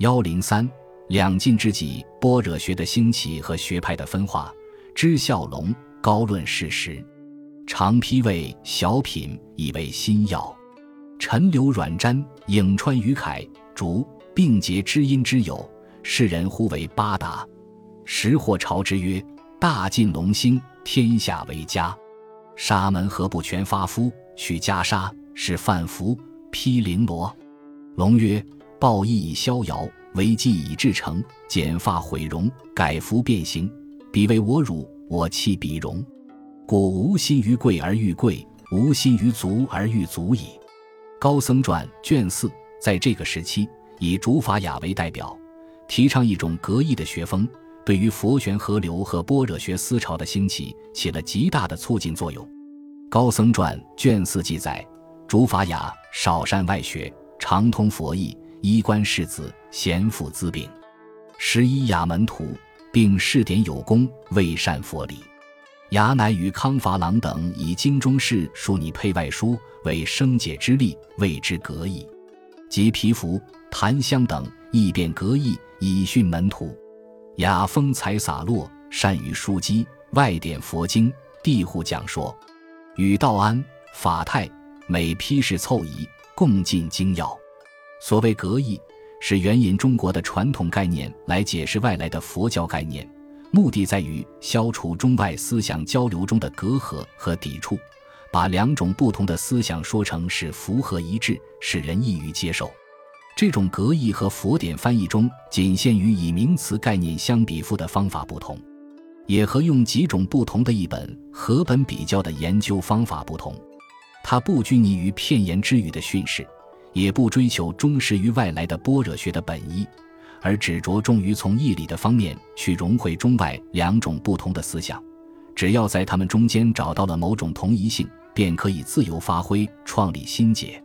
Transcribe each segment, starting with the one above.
幺零三两晋之际，般若学的兴起和学派的分化，知孝龙高论事实，长批谓小品以为新药，陈留阮瞻颍川于凯竹并结知音之友，世人呼为八达。时或朝之曰：“大晋龙兴，天下为家。沙门何不全发肤，取袈裟，是范服，披绫罗？”龙曰：“报义以逍遥，为计以至诚。剪发毁容，改服变形，彼为我辱，我弃彼容。故无心于贵而欲贵，无心于足而欲足矣。”高僧传卷四，在这个时期，以竺法雅为代表，提倡一种格义的学风。对于佛玄河流和般若学思潮的兴起起了极大的促进作用。高僧传卷四记载：竺法雅少善外学，常通佛义，衣冠世子，贤父资禀。十一雅门徒，并试点有功，未善佛理。雅乃与康法郎等以经中事书拟配外书，为生解之力，谓之格义。及皮肤、檀香等亦变格义，以训门徒。雅风采洒落，善于书机，外典佛经，地户讲说，与道安、法泰每批示凑仪，共进精要。所谓格义，是援引中国的传统概念来解释外来的佛教概念，目的在于消除中外思想交流中的隔阂和抵触，把两种不同的思想说成是符合一致，使人易于接受。这种格义和佛典翻译中仅限于以名词概念相比附的方法不同，也和用几种不同的译本合本比较的研究方法不同。它不拘泥于片言之语的训示，也不追求忠实于外来的般若学的本意，而只着重于从义理的方面去融汇中外两种不同的思想。只要在他们中间找到了某种同一性，便可以自由发挥，创立新解。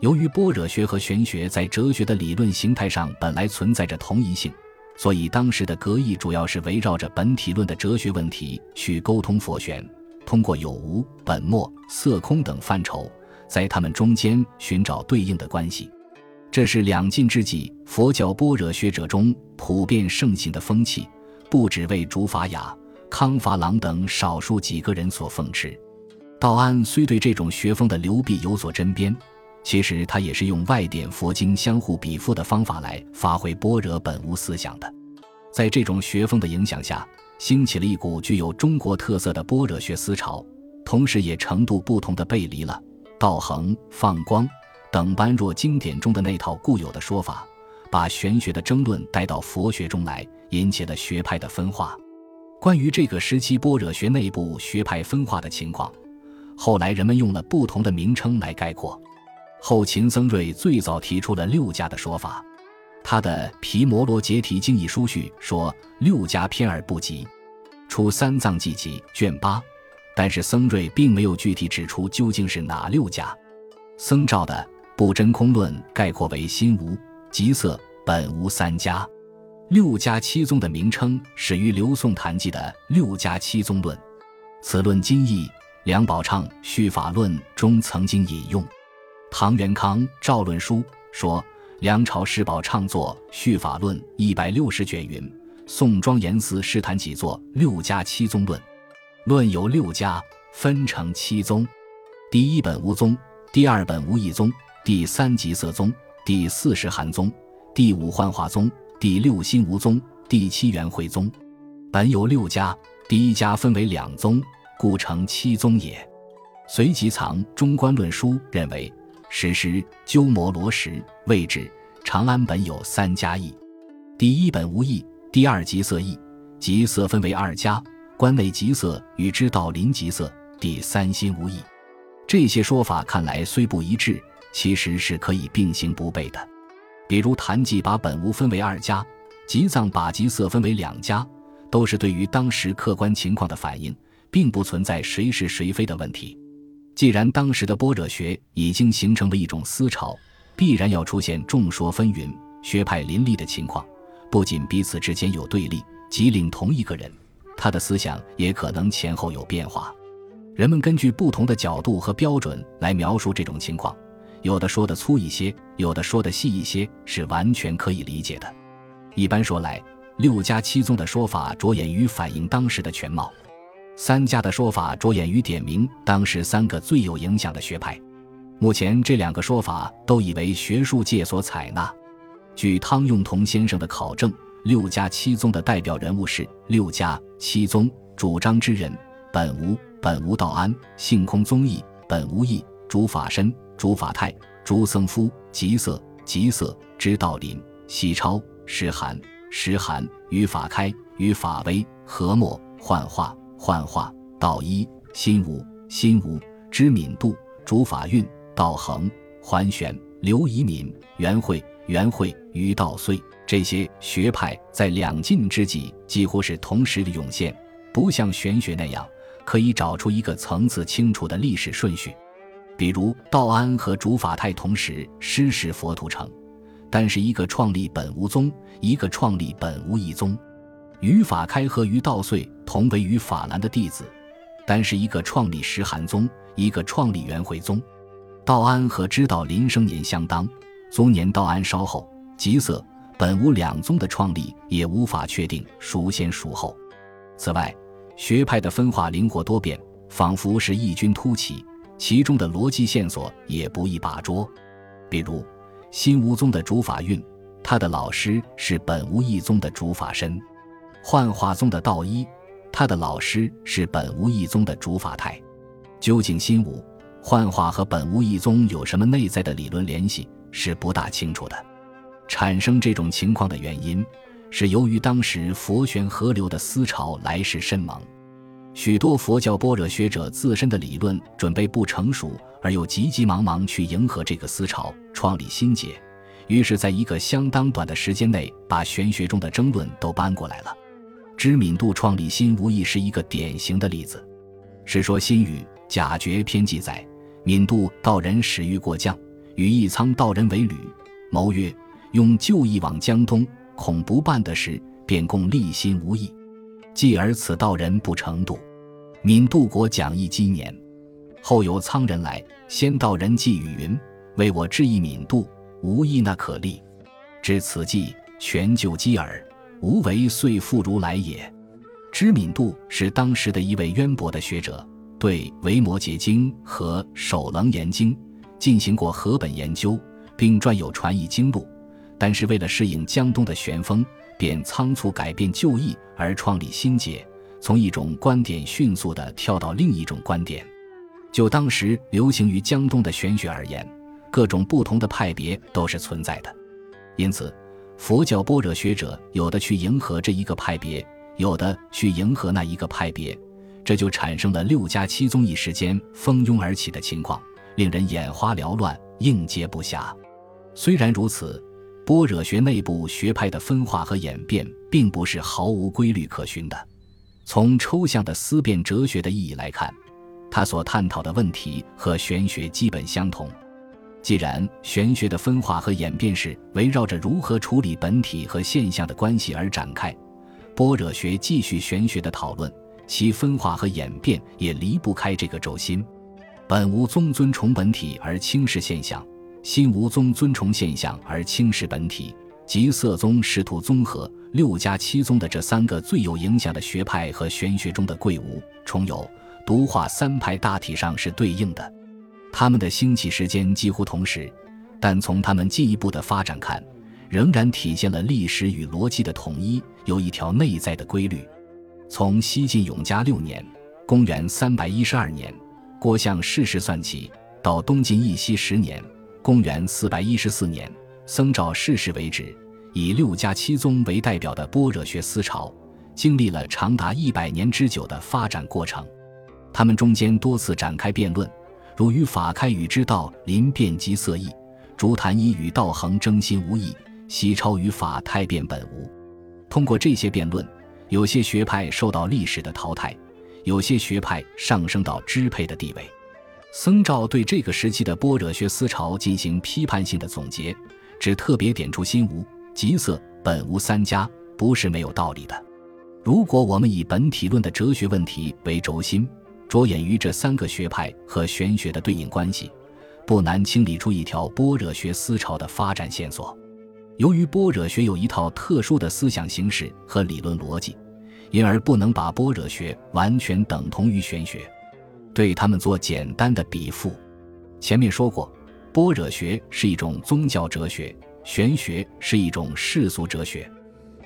由于般若学和玄学在哲学的理论形态上本来存在着同一性，所以当时的格义主要是围绕着本体论的哲学问题去沟通佛玄，通过有无、本末、色空等范畴，在他们中间寻找对应的关系。这是两晋之际佛教般若学者中普遍盛行的风气，不只为竺法雅、康法郎等少数几个人所奉持。道安虽对这种学风的流弊有所针砭。其实他也是用外典佛经相互比附的方法来发挥般若本无思想的，在这种学风的影响下，兴起了一股具有中国特色的般若学思潮，同时也程度不同的背离了道恒、放光等般若经典中的那套固有的说法，把玄学的争论带到佛学中来，引起了学派的分化。关于这个时期般若学内部学派分化的情况，后来人们用了不同的名称来概括。后秦僧瑞最早提出了六家的说法，他的《毗摩罗揭提经》一书序说六家偏而不及，出三藏记集卷八，但是僧瑞并没有具体指出究竟是哪六家。僧肇的《不真空论》概括为心无、即色、本无三家，六家七宗的名称始于刘宋谭记的《六家七宗论》，此论今译梁宝畅《续法论》中曾经引用。唐元康《赵论书》说，梁朝世宝畅作《续法论》一百六十卷，云：宋庄严寺师坛几作《六家七宗论》，论有六家，分成七宗。第一本无宗，第二本无义宗，第三极色宗，第四是寒宗，第五幻化宗，第六心无宗，第七元会宗。本有六家，第一家分为两宗，故成七宗也。随即藏《中观论书》，认为。史实鸠摩罗什位置长安本有三家义，第一本无义，第二极色义，极色分为二家，关内极色与之道临极色，第三心无异。这些说法看来虽不一致，其实是可以并行不悖的。比如谭记把本无分为二家，吉藏把极色分为两家，都是对于当时客观情况的反应，并不存在谁是谁非的问题。既然当时的般若学已经形成了一种思潮，必然要出现众说纷纭、学派林立的情况。不仅彼此之间有对立，即领同一个人，他的思想也可能前后有变化。人们根据不同的角度和标准来描述这种情况，有的说的粗一些，有的说的细一些，是完全可以理解的。一般说来，六家七宗的说法着眼于反映当时的全貌，三家的说法着眼于点明当时三个最有影响的学派。目前这两个说法都已为学术界所采纳。据汤用彤先生的考证，六家七宗的代表人物是六家七宗主张之人：本无、本无道安、性空宗义、本无义、主法身、主法泰、诸僧夫、吉色、吉色、知道林、西超、石寒、石寒、于法开、于法威、和默、幻化、幻化、道一、心无、心无、知敏度、主法运、道恒、桓玄、刘遗敏、元慧、元慧、于道岁。这些学派在两晋之际几乎是同时的涌现，不像玄学那样可以找出一个层次清楚的历史顺序。比如道安和竺法泰同时师事佛图城，但是一个创立本无宗，一个创立本无义宗；于法开和于道岁同为于法兰的弟子，但是一个创立石寒宗，一个创立元惠宗。道安和知道林生年相当，宗年道安稍后。吉色、本无两宗的创立也无法确定孰先孰后。此外，学派的分化灵活多变，仿佛是异军突起。其中的逻辑线索也不易把捉，比如新无宗的主法运，他的老师是本无一宗的主法身；幻化宗的道一，他的老师是本无一宗的主法泰。究竟新无、幻化和本无一宗有什么内在的理论联系，是不大清楚的。产生这种情况的原因，是由于当时佛玄合流的思潮来势甚猛。许多佛教般若学者自身的理论准备不成熟，而又急急忙忙去迎合这个思潮，创立新解，于是，在一个相当短的时间内，把玄学中的争论都搬过来了。知敏度创立心无疑是一个典型的例子。《世说新语·假绝篇》记载，敏度道人始欲过江，与义仓道人为旅，谋曰：“用旧义往江东，恐不办得事，便共立心无益。继而此道人不成度。”闽度国讲义积年，后有苍人来，先道人寄语云：“为我致意闽度，无意那可立。”至此计，全就击耳，无为遂复如来也。知敏度是当时的一位渊博的学者，对《维摩诘经》和《首楞严经》进行过合本研究，并撰有传译经录。但是为了适应江东的旋风，便仓促改变旧义，而创立新解。从一种观点迅速地跳到另一种观点，就当时流行于江东的玄学而言，各种不同的派别都是存在的。因此，佛教般若学者有的去迎合这一个派别，有的去迎合那一个派别，这就产生了六家七宗一时间蜂拥而起的情况，令人眼花缭乱、应接不暇。虽然如此，般若学内部学派的分化和演变，并不是毫无规律可循的。从抽象的思辨哲学的意义来看，它所探讨的问题和玄学基本相同。既然玄学的分化和演变是围绕着如何处理本体和现象的关系而展开，般若学继续玄学的讨论，其分化和演变也离不开这个轴心。本无宗尊崇本体而轻视现象，新无宗尊崇现象而轻视本体。即色宗试图综合六家七宗的这三个最有影响的学派和玄学中的贵无、重有、独化三派大体上是对应的，他们的兴起时间几乎同时，但从他们进一步的发展看，仍然体现了历史与逻辑的统一，有一条内在的规律。从西晋永嘉六年（公元312年）郭象逝世算起，到东晋义熙十年（公元414年）。僧肇逝世为止，以六家七宗为代表的般若学思潮，经历了长达一百年之久的发展过程。他们中间多次展开辩论，如与法开与之道临辩及色异，竹坛一与道恒争心无义，西超与法太辩本无。通过这些辩论，有些学派受到历史的淘汰，有些学派上升到支配的地位。僧肇对这个时期的般若学思潮进行批判性的总结。只特别点出心无、即色、本无三家，不是没有道理的。如果我们以本体论的哲学问题为轴心，着眼于这三个学派和玄学的对应关系，不难清理出一条般若学思潮的发展线索。由于般若学有一套特殊的思想形式和理论逻辑，因而不能把般若学完全等同于玄学，对他们做简单的比附。前面说过，般若学是一种宗教哲学，玄学是一种世俗哲学。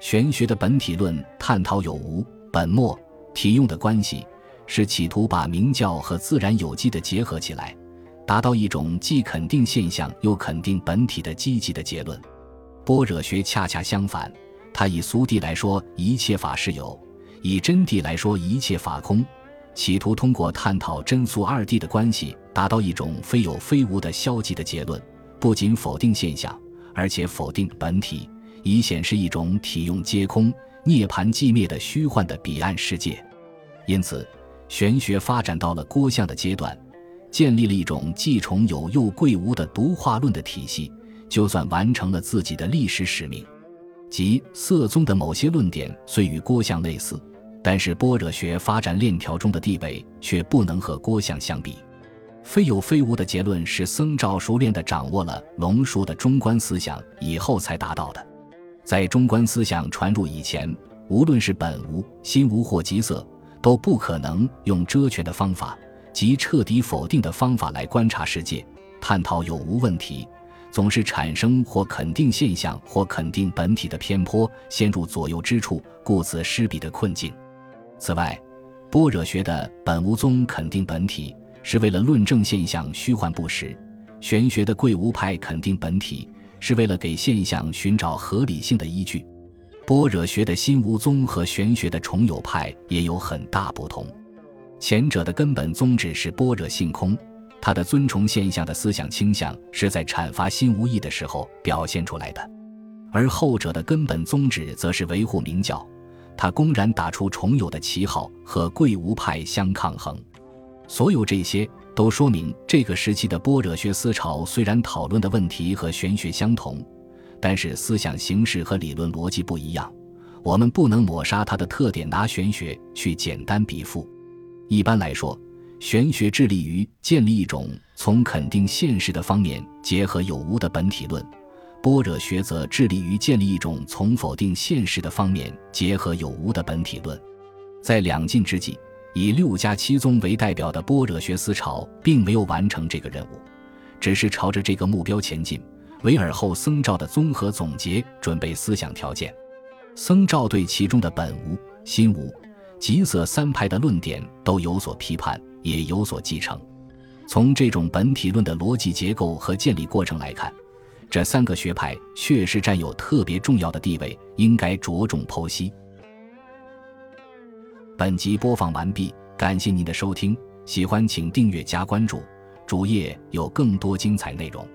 玄学的本体论探讨有无、本末、体用的关系，是企图把明教和自然有机的结合起来，达到一种既肯定现象又肯定本体的积极的结论。般若学恰恰相反，它以俗谛来说一切法是有，以真谛来说一切法空，企图通过探讨真俗二谛的关系，达到一种非有非无的消极的结论。不仅否定现象，而且否定本体，以显示一种体用皆空、涅槃寂灭的虚幻的彼岸世界。因此，玄学发展到了郭象的阶段，建立了一种既崇有又贵无的独化论的体系。就算完成了自己的历史使命，即色宗的某些论点虽与郭象类似，但是般若学发展链条中的地位却不能和郭象相比。非有非无的结论是僧肇熟练地掌握了龙树的中观思想以后才达到的。在中观思想传入以前，无论是本无、心无或即色，都不可能用遮全的方法，即彻底否定的方法来观察世界，探讨有无问题。总是产生或肯定现象或肯定本体的偏颇，陷入左右之处，故此失彼的困境。此外，般若学的本无宗肯定本体，是为了论证现象虚幻不实；玄学的贵无派肯定本体，是为了给现象寻找合理性的依据。般若学的心无宗和玄学的重有派也有很大不同，前者的根本宗旨是般若性空。他的尊崇现象的思想倾向是在阐发心无义的时候表现出来的，而后者的根本宗旨则是维护明教。他公然打出重有的旗号，和贵无派相抗衡。所有这些都说明，这个时期的般若学思潮虽然讨论的问题和玄学相同，但是思想形式和理论逻辑不一样。我们不能抹杀它的特点，拿玄学去简单比附。一般来说。玄学致力于建立一种从肯定现实的方面结合有无的本体论，般若学则致力于建立一种从否定现实的方面结合有无的本体论。在两晋之际，以六家七宗为代表的般若学思潮并没有完成这个任务，只是朝着这个目标前进。为尔后僧肇的综合总结准备思想条件。僧肇对其中的本无、心无、即色三派的论点都有所批判。也有所继承。从这种本体论的逻辑结构和建立过程来看，这三个学派确实占有特别重要的地位，应该着重剖析。本集播放完毕，感谢您的收听，喜欢请订阅加关注，主页有更多精彩内容。